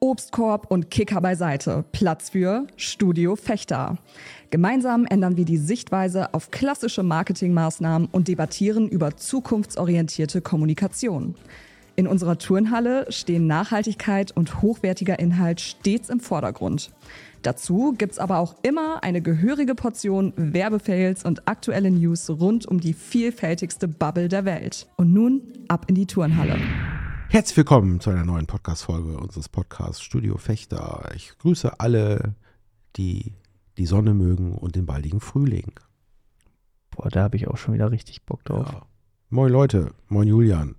Obstkorb und Kicker beiseite. Platz für Studio Fechter. Gemeinsam ändern wir die Sichtweise auf klassische Marketingmaßnahmen und debattieren über zukunftsorientierte Kommunikation. In unserer Turnhalle stehen Nachhaltigkeit und hochwertiger Inhalt stets im Vordergrund. Dazu gibt's aber auch immer eine gehörige Portion Werbefails und aktuelle News rund um die vielfältigste Bubble der Welt. Und nun ab in die Turnhalle. Herzlich willkommen zu einer neuen Podcast-Folge unseres Podcasts Studio Fechter. Ich grüße alle, die die Sonne mögen und den baldigen Frühling. Boah, da habe ich auch schon wieder richtig Bock drauf. Ja. Moin Leute, moin Julian,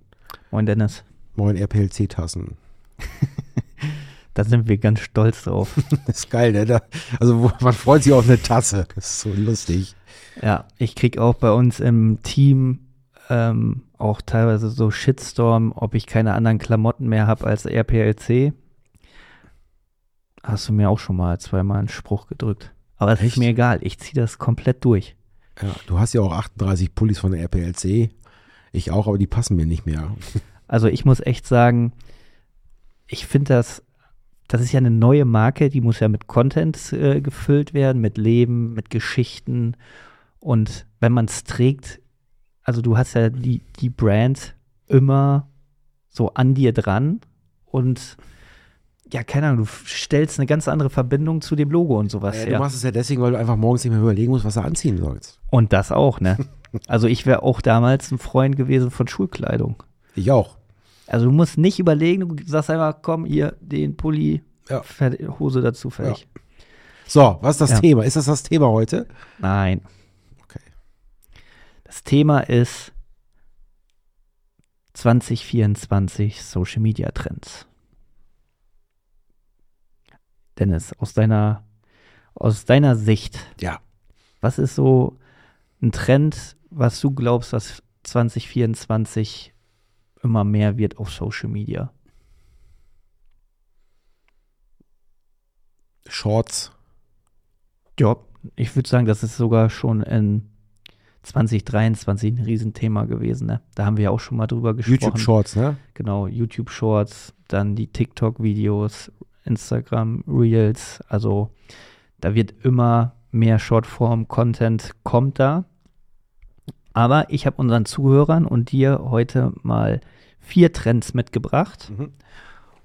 Moin Dennis, moin RPLC-Tassen. da sind wir ganz stolz drauf. Das ist geil, ne? Da, also man freut sich auf eine Tasse. Das ist so lustig. ja, ich krieg auch bei uns im Team ähm, auch teilweise so Shitstorm, ob ich keine anderen Klamotten mehr habe als RPLC. Hast du mir auch schon mal zweimal einen Spruch gedrückt. Aber es Echt? ist mir egal, ich ziehe das komplett durch. Ja, du hast ja auch 38 Pullis von der RPLC. Ich auch, aber die passen mir nicht mehr. Also ich muss echt sagen, ich finde das, das ist ja eine neue Marke, die muss ja mit Content äh, gefüllt werden, mit Leben, mit Geschichten. Und wenn man es trägt, also du hast ja die, die Brand immer so an dir dran und ja, keine Ahnung, du stellst eine ganz andere Verbindung zu dem Logo und sowas. Ja. Du machst es ja deswegen, weil du einfach morgens nicht mehr überlegen musst, was du anziehen sollst. Und das auch, ne? Also ich wäre auch damals ein Freund gewesen von Schulkleidung. Ich auch. Also du musst nicht überlegen, du sagst einfach, komm, hier, den Pulli, Ja. Hose dazu, fertig. So, was ist das Ja. Thema? Ist das das Thema heute? Nein. Das Thema ist 2024 Social Media Trends. Dennis, aus deiner, aus deiner Sicht, Ja. was ist so ein Trend, was du glaubst, was 2024 immer mehr wird auf Social Media? Shorts. Ja, ich würde sagen, das ist sogar schon in 2023 ein Riesenthema gewesen. Ne? Da haben wir ja auch schon mal drüber gesprochen. YouTube Shorts, ne? Genau, YouTube Shorts, dann die TikTok-Videos, Instagram Reels. Also da wird immer mehr Shortform-Content kommt da. Aber ich habe unseren Zuhörern und dir heute mal vier Trends mitgebracht Mhm.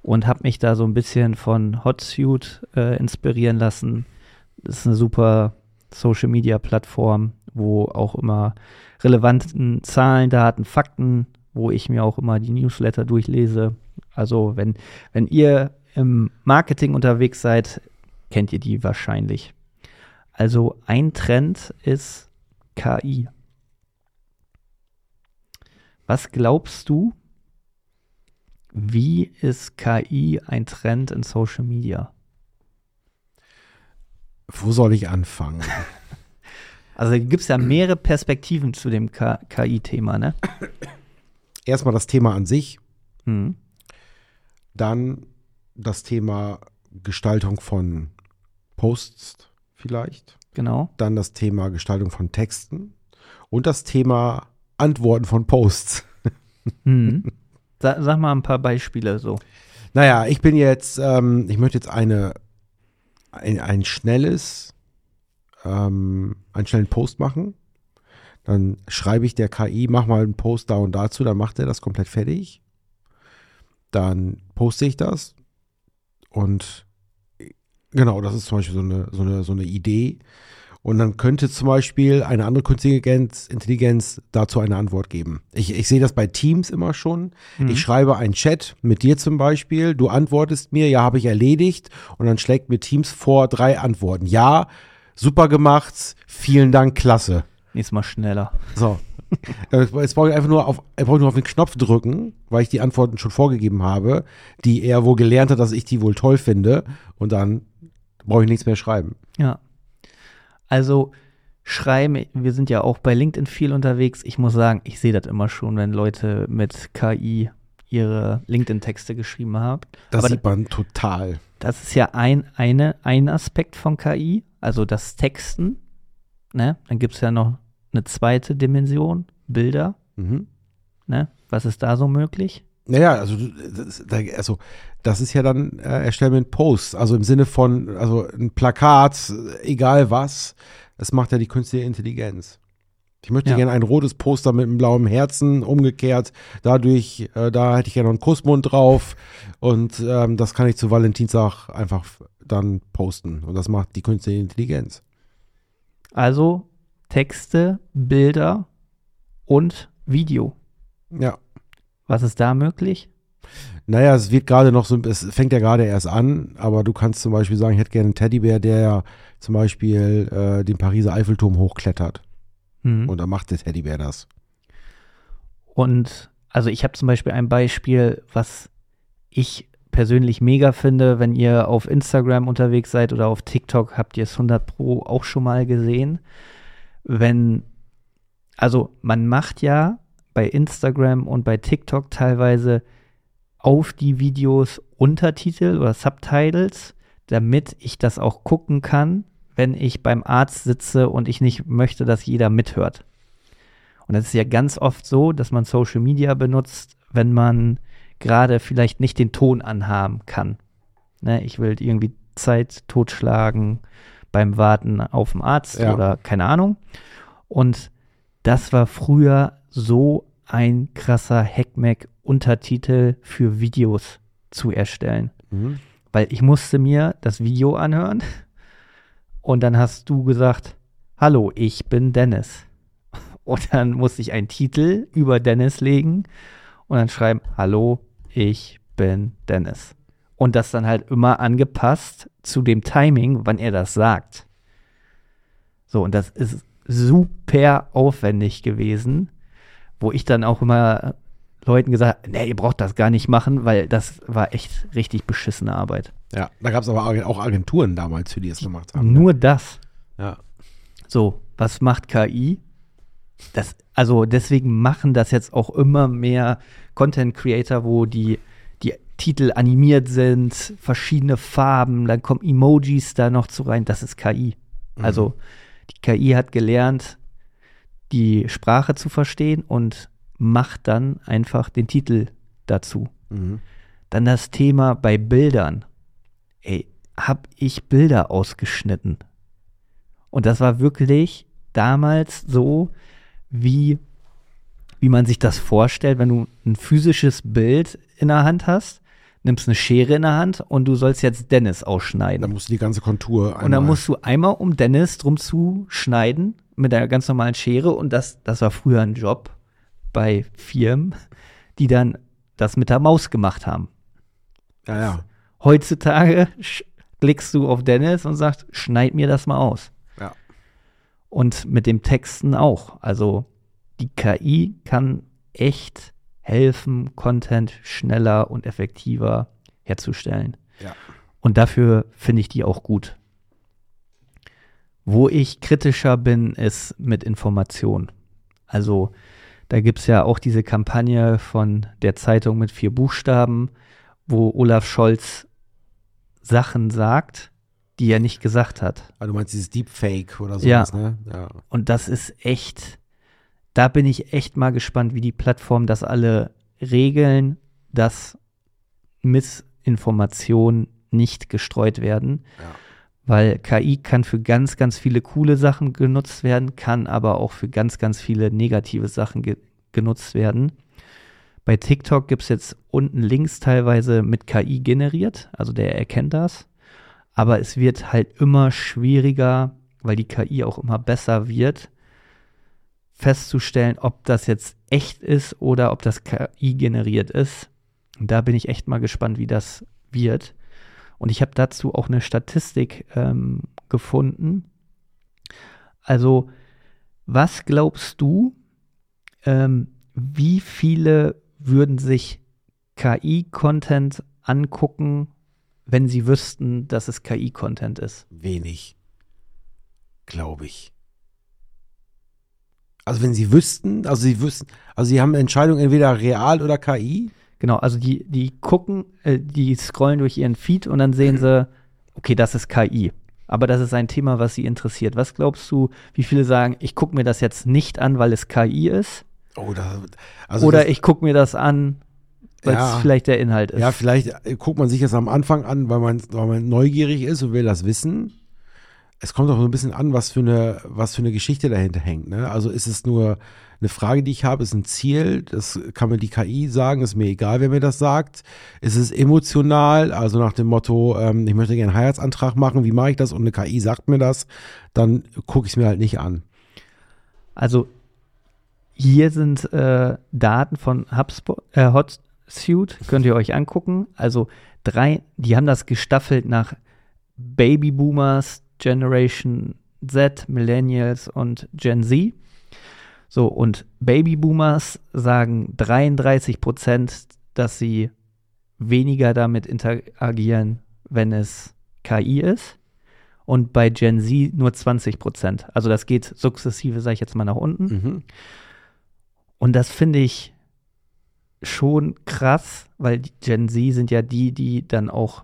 und habe mich da so ein bisschen von Hotsuite äh, inspirieren lassen. Das ist eine super Social Media Plattform, wo auch immer relevanten Zahlen, Daten, Fakten, wo ich mir auch immer die Newsletter durchlese. Also wenn, wenn ihr im Marketing unterwegs seid, kennt ihr die wahrscheinlich. Also ein Trend ist KI. Was glaubst du, wie ist KI ein Trend in Social Media? Wo soll ich anfangen? Also gibt es ja mehrere Perspektiven zu dem KI-Thema, ne? Erstmal das Thema an sich, Hm. dann das Thema Gestaltung von Posts vielleicht, Genau. dann das Thema Gestaltung von Texten und das Thema Antworten von Posts. Hm. Sa sag mal ein paar Beispiele so. Naja, ich bin jetzt, ähm, ich möchte jetzt eine, ein, ein schnelles, ähm, einen schnellen Post machen. Dann schreibe ich der KI, mach mal einen Post da und dazu, dann macht er das komplett fertig. Dann poste ich das und genau, das ist zum Beispiel so eine, so eine, so eine Idee. Und dann könnte zum Beispiel eine andere künstliche Intelligenz, dazu eine Antwort geben. Ich, ich sehe das bei Teams immer schon. Mhm. Ich schreibe einen Chat mit dir zum Beispiel. Du antwortest mir, ja, habe ich erledigt. Und dann schlägt mir Teams vor drei Antworten. Ja, super gemacht, vielen Dank, klasse. Nächstes Mal schneller. So. Jetzt jetzt brauche ich einfach nur auf, ich brauche nur auf den Knopf drücken, weil ich die Antworten schon vorgegeben habe, die er wohl gelernt hat, dass ich die wohl toll finde. Und dann brauche ich nichts mehr schreiben. Ja. Also schreiben, wir sind ja auch bei LinkedIn viel unterwegs. Ich muss sagen, ich sehe das immer schon, wenn Leute mit KI ihre LinkedIn-Texte geschrieben haben. Das Aber sieht man total. das ist ja ein, eine, ein Aspekt von KI, also das Texten. Ne? Dann gibt es ja noch eine zweite Dimension, Bilder. Mhm. Ne? Was ist da so möglich? Naja, also, das, also das ist ja dann äh, erstellen wir einen Post, also im Sinne von, also ein Plakat, egal was, das macht ja die künstliche Intelligenz. Ich möchte Ja. gerne ein rotes Poster mit einem blauen Herzen, umgekehrt, dadurch, äh, da hätte ich gerne noch einen Kussmund drauf und ähm, das kann ich zu Valentinstag einfach dann posten und das macht die künstliche Intelligenz. Also Texte, Bilder und Video. Ja. Was ist da möglich? Naja, es wird gerade noch so, es fängt ja gerade erst an, aber du kannst zum Beispiel sagen, ich hätte gerne einen Teddybär, der zum Beispiel äh, den Pariser Eiffelturm hochklettert. Hm. Und dann macht der Teddybär das. Und also ich habe zum Beispiel ein Beispiel, was ich persönlich mega finde, wenn ihr auf Instagram unterwegs seid oder auf TikTok, habt ihr es 100 Pro auch schon mal gesehen. Wenn, also man macht ja bei Instagram und bei TikTok teilweise auf die Videos Untertitel oder Subtitles, damit ich das auch gucken kann, wenn ich beim Arzt sitze und ich nicht möchte, dass jeder mithört. Und das ist ja ganz oft so, dass man Social Media benutzt, wenn man gerade vielleicht nicht den Ton anhaben kann. Ne, ich will irgendwie Zeit totschlagen beim Warten auf den Arzt Ja. oder keine Ahnung. Und das war früher so ein krasser Hackmack, Untertitel für Videos zu erstellen. Mhm. Weil ich musste mir das Video anhören und dann hast du gesagt, hallo, ich bin Dennis. Und dann musste ich einen Titel über Dennis legen und dann schreiben, hallo, ich bin Dennis. Und das dann halt immer angepasst zu dem Timing, wann er das sagt. So, und das ist super aufwendig gewesen, wo ich dann auch immer Leuten gesagt, nee, ihr braucht das gar nicht machen, weil das war echt richtig beschissene Arbeit. Ja, da gab es aber auch Agenturen damals, für die es gemacht haben. Nur das. Ja. So, was macht KI? Das, also deswegen machen das jetzt auch immer mehr Content Creator, wo die, die Titel animiert sind, verschiedene Farben, dann kommen Emojis da noch zu rein. Das ist KI. Also die KI hat gelernt, die Sprache zu verstehen und macht dann einfach den Titel dazu. Mhm. Dann das Thema bei Bildern. Ey, hab ich Bilder ausgeschnitten. Und das war wirklich damals so, wie, wie man sich das vorstellt, wenn du ein physisches Bild in der Hand hast, nimmst eine Schere in der Hand und du sollst jetzt Dennis ausschneiden. Da musst du die ganze Kontur einmal. Und dann musst du einmal um Dennis drum zu schneiden mit einer ganz normalen Schere. Und das, das war früher ein Job bei Firmen, die dann das mit der Maus gemacht haben. Ja, ja. Heutzutage klickst du auf Dennis und sagst, schneid mir das mal aus. Und mit dem Texten auch. Also die KI kann echt helfen, Content schneller und effektiver herzustellen. Ja. Und dafür finde ich die auch gut. Wo ich kritischer bin, ist mit Information. Also da gibt es ja auch diese Kampagne von der Zeitung mit vier Buchstaben, wo Olaf Scholz Sachen sagt, die er nicht gesagt hat. Ah, du meinst dieses Deepfake oder Ja. sowas, ne? Ja. Und das ist echt, da bin ich echt mal gespannt, wie die Plattformen das alle regeln, dass Missinformationen nicht gestreut werden. Ja. Weil KI kann für ganz, ganz viele coole Sachen genutzt werden, kann aber auch für ganz, ganz viele negative Sachen ge genutzt werden. Bei TikTok gibt es jetzt unten Links teilweise mit KI generiert, also der erkennt das. Aber es wird halt immer schwieriger, weil die KI auch immer besser wird, festzustellen, ob das jetzt echt ist oder ob das KI generiert ist. Und da bin ich echt mal gespannt, wie das wird. Und ich habe dazu auch eine Statistik ähm, gefunden. Also, was glaubst du, ähm, wie viele würden sich KI-Content angucken, wenn sie wüssten, dass es KI-Content ist? Wenig. Glaube ich. Also wenn sie wüssten, also sie wüssten, also sie haben eine Entscheidung entweder real oder KI. Genau, also die, die gucken, äh, die scrollen durch ihren Feed und dann sehen sie, okay, das ist KI. Aber das ist ein Thema, was sie interessiert. Was glaubst du, wie viele sagen, ich gucke mir das jetzt nicht an, weil es KI ist? Oh, da, also Oder das, ich gucke mir das an, weil es Ja. vielleicht der Inhalt ist. Ja, vielleicht äh, guckt man sich das am Anfang an, weil man, weil man neugierig ist und will das wissen. Es kommt auch so ein bisschen an, was für eine, was für eine Geschichte dahinter hängt. Ne? Also ist es nur eine Frage, die ich habe, ist ein Ziel, das kann mir die KI sagen, ist mir egal, wer mir das sagt. Ist es emotional, also nach dem Motto, ähm, ich möchte gerne einen Heiratsantrag machen, wie mache ich das? Und eine KI sagt mir das, dann gucke ich es mir halt nicht an. Also hier sind äh, Daten von HubSpot, äh, HotSuite, könnt ihr euch angucken. Also drei, die haben das gestaffelt nach Babyboomers, Generation Z, Millennials und Gen Z. So, und Babyboomers sagen 33 Prozent, dass sie weniger damit interagieren, wenn es KI ist. Und bei Gen Z nur 20 Prozent. Also das geht sukzessive, sage ich jetzt mal, nach unten. Mhm. Und das finde ich schon krass, weil die Gen Z sind ja die, die dann auch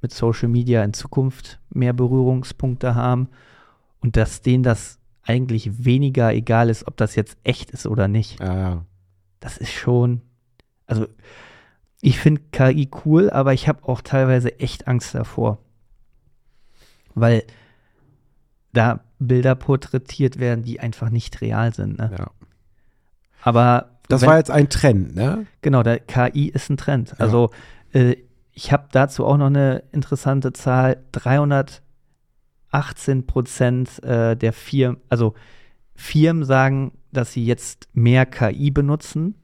mit Social Media in Zukunft mehr Berührungspunkte haben und dass denen das eigentlich weniger egal ist, ob das jetzt echt ist oder nicht. Ja, ja. Das ist schon, also ich finde KI cool, aber ich habe auch teilweise echt Angst davor, weil da Bilder porträtiert werden, die einfach nicht real sind. Ne? ja. Aber Das wenn- war jetzt ein Trend, ne? Genau, der KI ist ein Trend. Also äh, ich habe dazu auch noch eine interessante Zahl. 318 Prozent äh, der Firmen, also Firmen sagen, dass sie jetzt mehr KI benutzen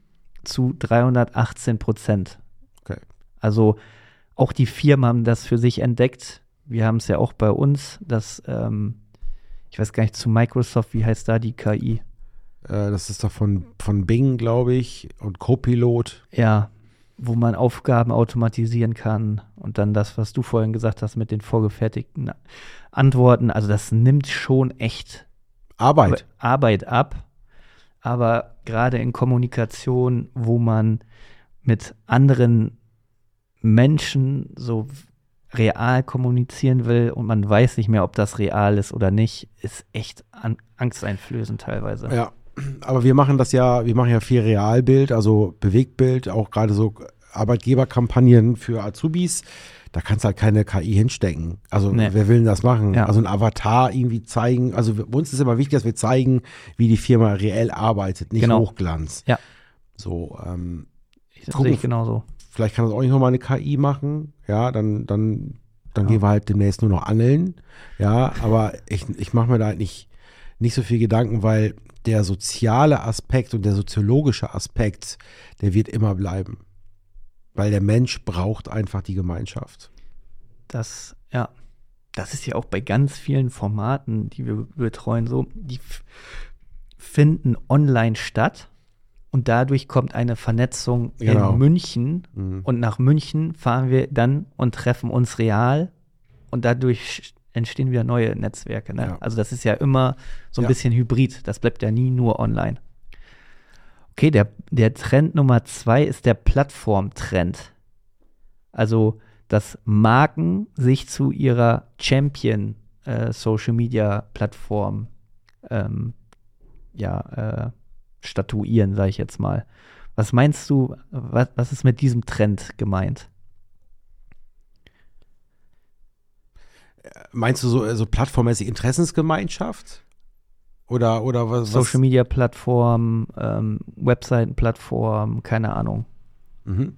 zu 318 Prozent. Okay. Also auch die Firmen haben das für sich entdeckt. Wir haben es ja auch bei uns, dass, ähm, ich weiß gar nicht, zu Microsoft, wie heißt da die KI? Äh, das ist doch von, von Bing, glaube ich, und Copilot. Ja, wo man Aufgaben automatisieren kann und dann das, was du vorhin gesagt hast mit den vorgefertigten Antworten. Also das nimmt schon echt Arbeit. Arbeit ab. Aber gerade in Kommunikation, wo man mit anderen Menschen so real kommunizieren will und man weiß nicht mehr, ob das real ist oder nicht, ist echt an angsteinflößend teilweise. Ja, aber wir machen das ja, wir machen ja viel Realbild, also Bewegtbild, auch gerade so Arbeitgeberkampagnen für Azubis. Da kannst du halt keine KI hinstecken. Also Nee. wer will denn das machen? Ja. Also ein Avatar irgendwie zeigen. Also uns ist immer wichtig, dass wir zeigen, wie die Firma reell arbeitet, nicht Genau. Hochglanz. Ja. So, ähm, Das Gucken- sehe ich genauso. vielleicht kann das auch nicht nochmal eine KI machen. Ja, dann, dann, dann Ja. gehen wir halt demnächst nur noch angeln. Ja, aber ich, ich mache mir da halt nicht, nicht so viel Gedanken, weil der soziale Aspekt und der soziologische Aspekt, der wird immer bleiben. Weil der Mensch braucht einfach die Gemeinschaft. Das, ja, das ist ja auch bei ganz vielen Formaten, die wir betreuen, so, die finden online statt und dadurch kommt eine Vernetzung Genau. in München Mhm. und nach München fahren wir dann und treffen uns real und dadurch entstehen wieder neue Netzwerke. Ne? Ja. Also das ist ja immer so ein Ja. bisschen hybrid, das bleibt ja nie nur online. Okay, der, der Trend Nummer zwei ist der Plattformtrend. Also, dass Marken sich zu ihrer Champion äh, Social Media Plattform ähm, ja, äh, statuieren, sage ich jetzt mal. Was meinst du, was, was ist mit diesem Trend gemeint? Meinst du so, so plattformmäßig Interessensgemeinschaft? Oder, oder was? Social Media Plattform, ähm, Webseitenplattform, keine Ahnung. Mhm.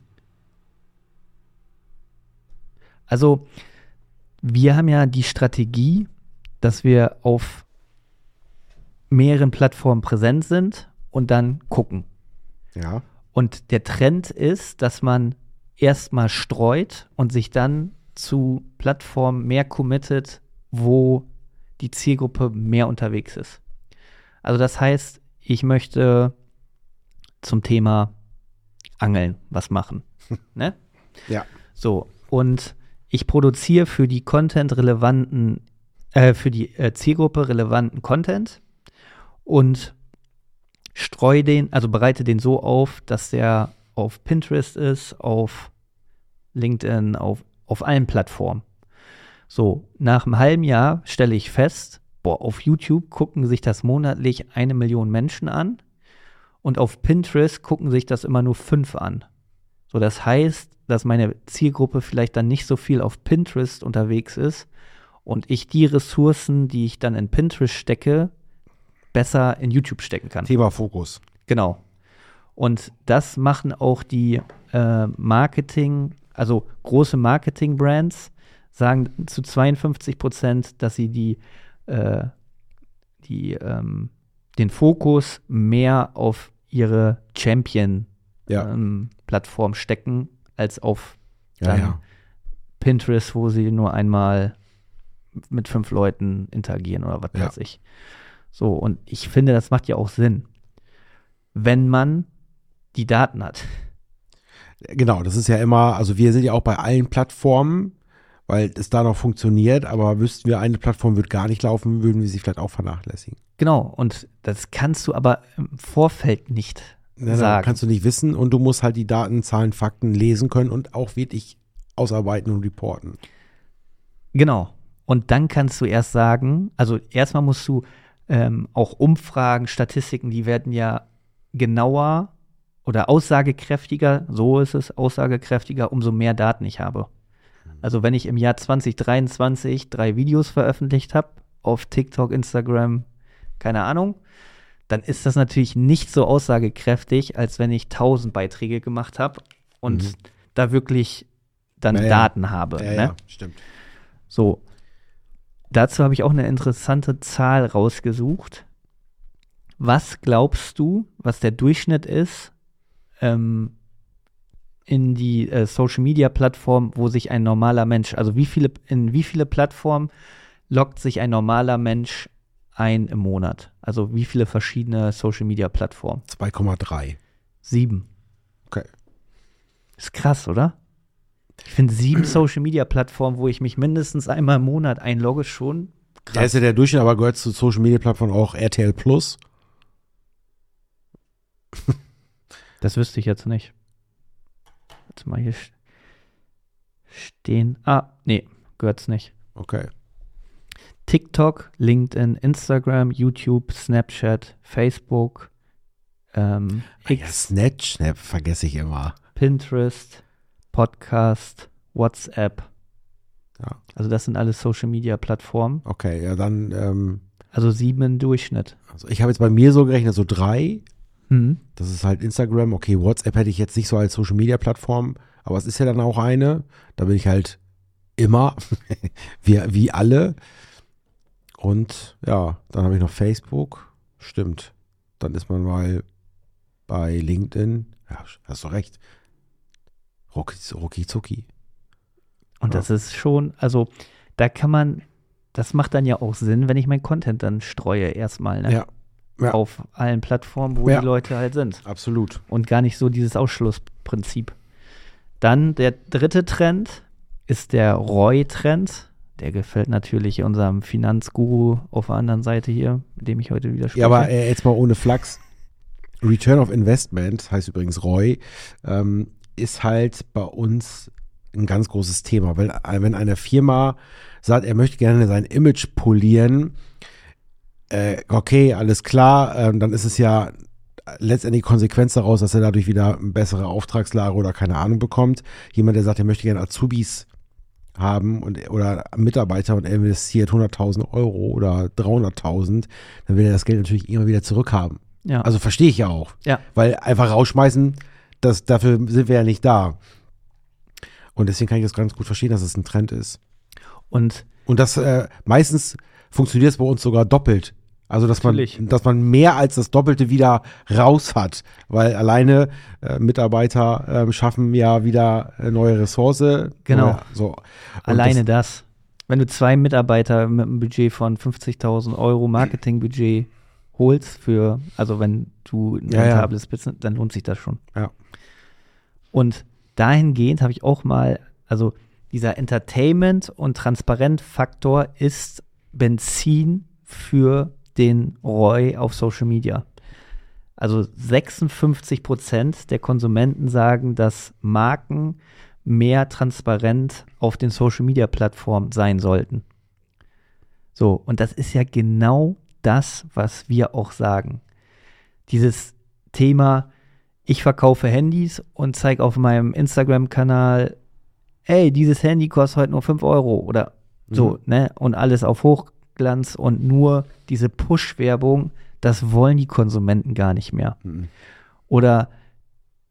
Also, wir haben ja die Strategie, dass wir auf mehreren Plattformen präsent sind und dann gucken. Ja. Und der Trend ist, dass man erstmal streut und sich dann zu Plattformen mehr committet, wo die Zielgruppe mehr unterwegs ist. Also das heißt, ich möchte zum Thema Angeln was machen. ne? Ja. So, und ich produziere für die Content relevanten, äh, für die äh, Zielgruppe relevanten Content und streue den, also bereite den so auf, dass der auf Pinterest ist, auf LinkedIn, auf, auf allen Plattformen. So, nach einem halben Jahr stelle ich fest, boah, auf YouTube gucken sich das monatlich eine Million Menschen an und auf Pinterest gucken sich das immer nur fünf an. So, das heißt, dass meine Zielgruppe vielleicht dann nicht so viel auf Pinterest unterwegs ist und ich die Ressourcen, die ich dann in Pinterest stecke, besser in YouTube stecken kann. Thema Fokus. Genau. Und das machen auch die äh, Marketing, also große Marketing-Brands, sagen zu 52 Prozent, dass sie die, äh, die, ähm, den Fokus mehr auf ihre Champion-Plattform Ja. stecken, als auf Ja, ja. Pinterest, wo sie nur einmal mit fünf Leuten interagieren oder was weiß ich. So, und ich finde, das macht ja auch Sinn, wenn man die Daten hat. Genau, das ist ja immer, also wir sind ja auch bei allen Plattformen, weil es da noch funktioniert, aber wüssten wir, eine Plattform wird gar nicht laufen, würden wir sie vielleicht auch vernachlässigen. Genau, und das kannst du aber im Vorfeld nicht Ja, dann sagen. kannst du nicht wissen und du musst halt die Daten, Zahlen, Fakten lesen können und auch wirklich ausarbeiten und reporten. Genau. Und dann kannst du erst sagen, also erstmal musst du ähm, auch Umfragen, Statistiken, die werden ja genauer oder aussagekräftiger, so ist es, aussagekräftiger, umso mehr Daten ich habe. Also wenn ich im Jahr 2023 drei Videos veröffentlicht habe, auf TikTok, Instagram, keine Ahnung, dann ist das natürlich nicht so aussagekräftig, als wenn ich 1000 Beiträge gemacht habe und Mhm. da wirklich dann Ja, ja. Daten habe. Ja, ne? ja, stimmt. So, dazu habe ich auch eine interessante Zahl rausgesucht. Was glaubst du, was der Durchschnitt ist ähm, in die äh, Social Media Plattform, wo sich ein normaler Mensch, also wie viele, in wie viele Plattformen loggt sich ein normaler Mensch ein im Monat? Also wie viele verschiedene Social Media Plattformen? 2,3. Sieben. Okay. Ist krass, oder? Ich finde sieben Social Media Plattformen, wo ich mich mindestens einmal im Monat einlogge, schon krass. Da ist ja der Durchschnitt, aber gehört zu Social Media Plattformen auch RTL Plus. Das wüsste ich jetzt nicht. Jetzt mal hier st- stehen. Ah, nee, gehört's nicht. Okay. TikTok, LinkedIn, Instagram, YouTube, Snapchat, Facebook, ähm, Ah Ja, Snapchat vergesse ich immer. Pinterest, Podcast, WhatsApp. Ja. Also das sind alles Social Media Plattformen. Okay, ja, dann, ähm, Also sieben im Durchschnitt. also ich habe jetzt bei mir so gerechnet, so drei. Mhm. Das ist halt Instagram. Okay, WhatsApp hätte ich jetzt nicht so als Social Media Plattform, aber es ist ja dann auch eine. Da bin ich halt immer, wie, wie alle. Und ja, dann habe ich noch Facebook. Stimmt. Dann ist man mal bei LinkedIn. Ja, hast du recht. Rucki, rucki zucki. Und Ja. das ist schon, also da kann man, das macht dann ja auch Sinn, wenn ich mein Content dann streue erstmal, ne? Ja, ja. Auf allen Plattformen, wo Ja. die Leute halt sind. absolut. Und gar nicht so dieses Ausschlussprinzip. Dann der dritte Trend ist der ROI-Trend. Der gefällt natürlich unserem Finanzguru auf der anderen Seite hier, mit dem ich heute wieder spreche. Ja, aber äh, jetzt mal ohne Flachs. Return of Investment, heißt übrigens ROI, ähm, ist halt bei uns ein ganz großes Thema. Wenn, wenn eine Firma sagt, er möchte gerne sein Image polieren, äh, okay, alles klar, ähm, dann ist es ja letztendlich Konsequenz daraus, dass er dadurch wieder eine bessere Auftragslage oder keine Ahnung bekommt. Jemand, der sagt, er möchte gerne Azubis haben und, oder Mitarbeiter und er investiert 100.000 Euro oder 300.000, dann will er das Geld natürlich immer wieder zurückhaben. ja. Also verstehe ich ja auch. Ja. Weil einfach rausschmeißen, das, dafür sind wir ja nicht da. Und deswegen kann ich das ganz gut verstehen, dass es ein Trend ist. und Und das äh, meistens funktioniert es bei uns sogar doppelt. Also dass man, dass man mehr als das Doppelte wieder raus hat, weil alleine äh, Mitarbeiter äh, schaffen ja wieder äh, neue Ressource. Genau. Neue, so. Alleine das, Wenn du zwei Mitarbeiter mit einem Budget von 50.000 Euro Marketingbudget holst für, also wenn du ein Ja, ja. rentables Business, dann lohnt sich das schon. Ja. Und dahingehend habe ich auch mal, also dieser Entertainment- und Transparent-Faktor ist Benzin für den ROI auf Social Media. Also 56 Prozent der Konsumenten sagen, dass Marken mehr transparent auf den Social Media Plattformen sein sollten. So, und das ist ja genau das, was wir auch sagen. Dieses Thema, ich verkaufe Handys und zeige auf meinem Instagram-Kanal, ey, dieses Handy kostet heute nur 5 Euro oder so, Mhm. ne? Und alles auf Hochglanz und nur diese Push-Werbung, das wollen die Konsumenten gar nicht mehr. Mhm. Oder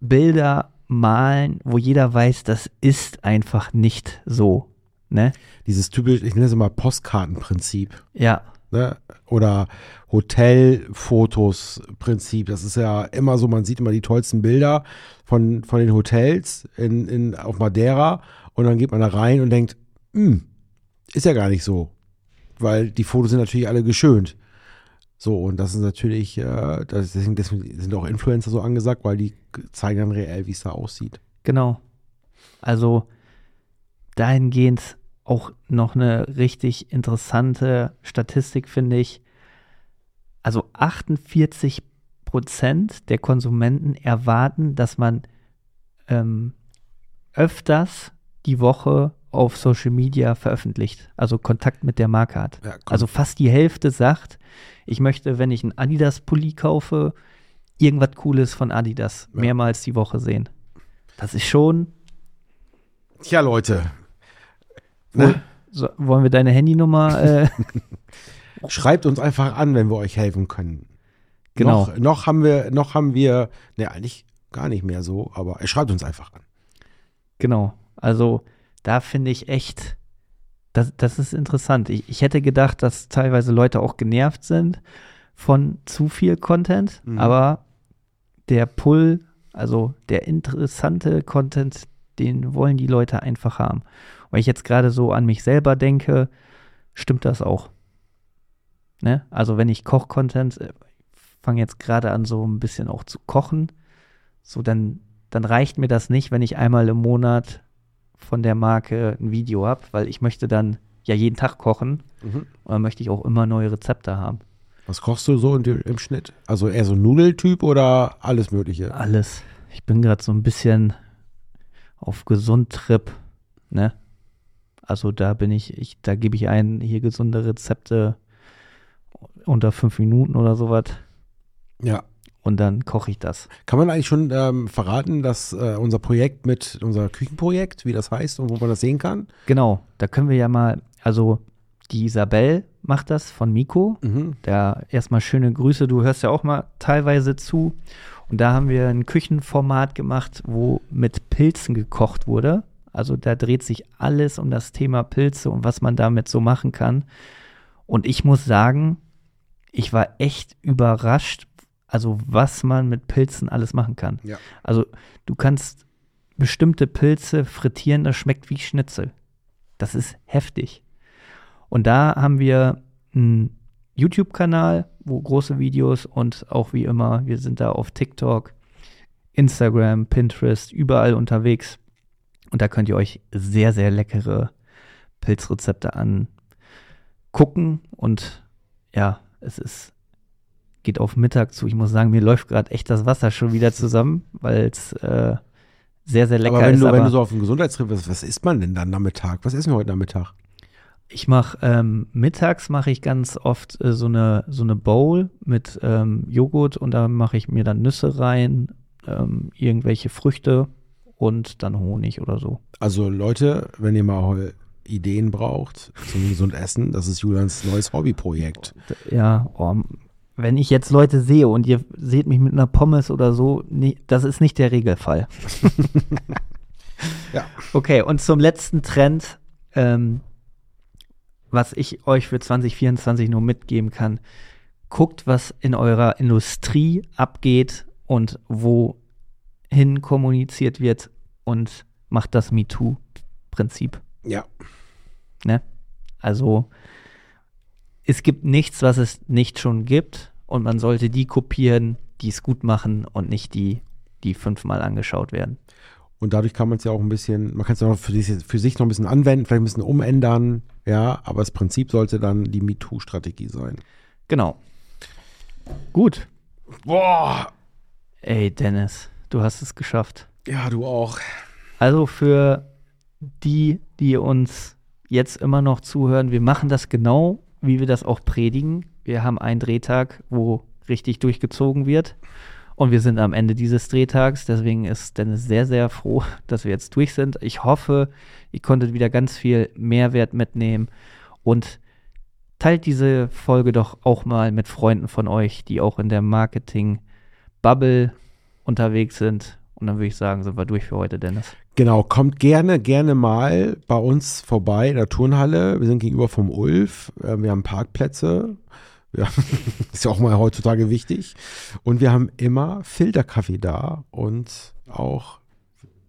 Bilder malen, wo jeder weiß, das ist einfach nicht so, ne? Dieses typisch, ich nenne es immer Postkartenprinzip. Ja, Ne? Oder Hotelfotos-Prinzip. Das ist ja immer so, man sieht immer die tollsten Bilder von, von den Hotels in, in, auf Madeira und dann geht man da rein und denkt, hm, ist ja gar nicht so. Weil die Fotos sind natürlich alle geschönt. So, und das ist natürlich, äh, deswegen, deswegen sind auch Influencer so angesagt, weil die zeigen dann reell, wie es da aussieht. Genau. Also dahingehend auch noch eine richtig interessante Statistik, finde ich. Also 48 Prozent der Konsumenten erwarten, dass man ähm, öfters die Woche auf Social Media veröffentlicht, also Kontakt mit der Marke hat. Ja. Also fast die Hälfte sagt, ich möchte, wenn ich einen Adidas-Pulli kaufe, irgendwas Cooles von Adidas Ja. mehrmals die Woche sehen. Das ist schon. Tja, Leute, Wo, so, wollen wir deine Handynummer? Äh, schreibt uns einfach an, wenn wir euch helfen können. Genau. Noch, noch haben wir, noch haben wir, ne, eigentlich gar nicht mehr so, aber schreibt uns einfach an. genau. Also da finde ich echt, das, das ist interessant. Ich, ich hätte gedacht, dass teilweise Leute auch genervt sind von zu viel Content, Mhm. aber der Pull, also der interessante Content, den wollen die Leute einfach haben. Weil ich jetzt gerade so an mich selber denke, stimmt das auch. Ne? Also wenn ich Koch-Content, äh, fange jetzt gerade an so ein bisschen auch zu kochen, so dann, dann reicht mir das nicht, wenn ich einmal im Monat von der Marke ein Video habe, weil ich möchte dann ja jeden Tag kochen und dann möchte ich auch immer neue Rezepte haben. Was kochst du so im Schnitt? Also eher so Nudeltyp oder alles Mögliche? Alles. Ich bin gerade so ein bisschen auf Gesund-Trip, ne? Also da bin ich, ich da gebe ich ein, hier gesunde Rezepte unter fünf Minuten oder sowas Ja. Und dann koche ich das. Kann man eigentlich schon ähm, verraten, dass äh, unser Projekt mit, unser Küchenprojekt, wie das heißt und wo man das sehen kann? Genau, da können wir ja mal, also die Isabel macht das von Miko. Mhm. Da erstmal schöne Grüße, du hörst ja auch mal teilweise zu. Und da haben wir ein Küchenformat gemacht, wo mit Pilzen gekocht wurde. Also da dreht sich alles um das Thema Pilze und was man damit so machen kann. Und ich muss sagen, ich war echt überrascht, also was man mit Pilzen alles machen kann. Ja. Also du kannst bestimmte Pilze frittieren, das schmeckt wie Schnitzel. Das ist heftig. Und da haben wir einen YouTube-Kanal, wo große Videos und auch wie immer, wir sind da auf TikTok, Instagram, Pinterest, überall unterwegs. Und da könnt ihr euch sehr, sehr leckere Pilzrezepte angucken. Und ja, es ist, geht auf Mittag zu. Ich muss sagen, mir läuft gerade echt das Wasser schon wieder zusammen, weil es äh, sehr, sehr lecker aber wenn ist. du, wenn aber du so auf dem Gesundheitstrip bist, was isst man denn dann Nachmittag? Was essen wir heute Nachmittag? Ich mache ähm, mittags mache ich ganz oft äh, so eine so eine Bowl mit ähm, Joghurt und da mache ich mir dann Nüsse rein, ähm, irgendwelche Früchte und dann Honig oder so. Also Leute, wenn ihr mal Ideen braucht zum gesund Essen, das ist Julians neues Hobbyprojekt. Ja, oh, wenn ich jetzt Leute sehe und ihr seht mich mit einer Pommes oder so, nee, das ist nicht der Regelfall. Ja. Okay, und zum letzten Trend, ähm, was ich euch für 2024 nur mitgeben kann, guckt, was in eurer Industrie abgeht und wohin kommuniziert wird und macht das MeToo-Prinzip. Ja. Ne? Also es gibt nichts, was es nicht schon gibt und man sollte die kopieren, die es gut machen und nicht die, die fünfmal angeschaut werden. Und dadurch kann man es ja auch ein bisschen, man kann es ja auch für sich, für sich noch ein bisschen anwenden, vielleicht ein bisschen umändern, ja, aber das Prinzip sollte dann die MeToo-Strategie sein. Genau. Gut. Boah! Ey, Dennis, du hast es geschafft. Ja, du auch. Also für die, die uns jetzt immer noch zuhören, wir machen das genau, wie wir das auch predigen. Wir haben einen Drehtag, wo richtig durchgezogen wird. Und wir sind am Ende dieses Drehtags, deswegen ist Dennis sehr, sehr froh, dass wir jetzt durch sind. Ich hoffe, ihr konntet wieder ganz viel Mehrwert mitnehmen und teilt diese Folge doch auch mal mit Freunden von euch, die auch in der Marketing-Bubble unterwegs sind. Und dann würde ich sagen, sind wir durch für heute, Dennis. Genau, kommt gerne, gerne mal bei uns vorbei in der Turnhalle. Wir sind gegenüber vom Ulf. Äh, wir haben Parkplätze. Ja, ist ja auch mal heutzutage wichtig. Und wir haben immer Filterkaffee da und auch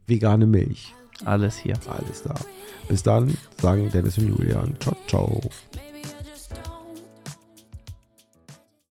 vegane Milch. Alles hier. Alles da. Bis dann, sagen Dennis und Julian. Ciao, ciao.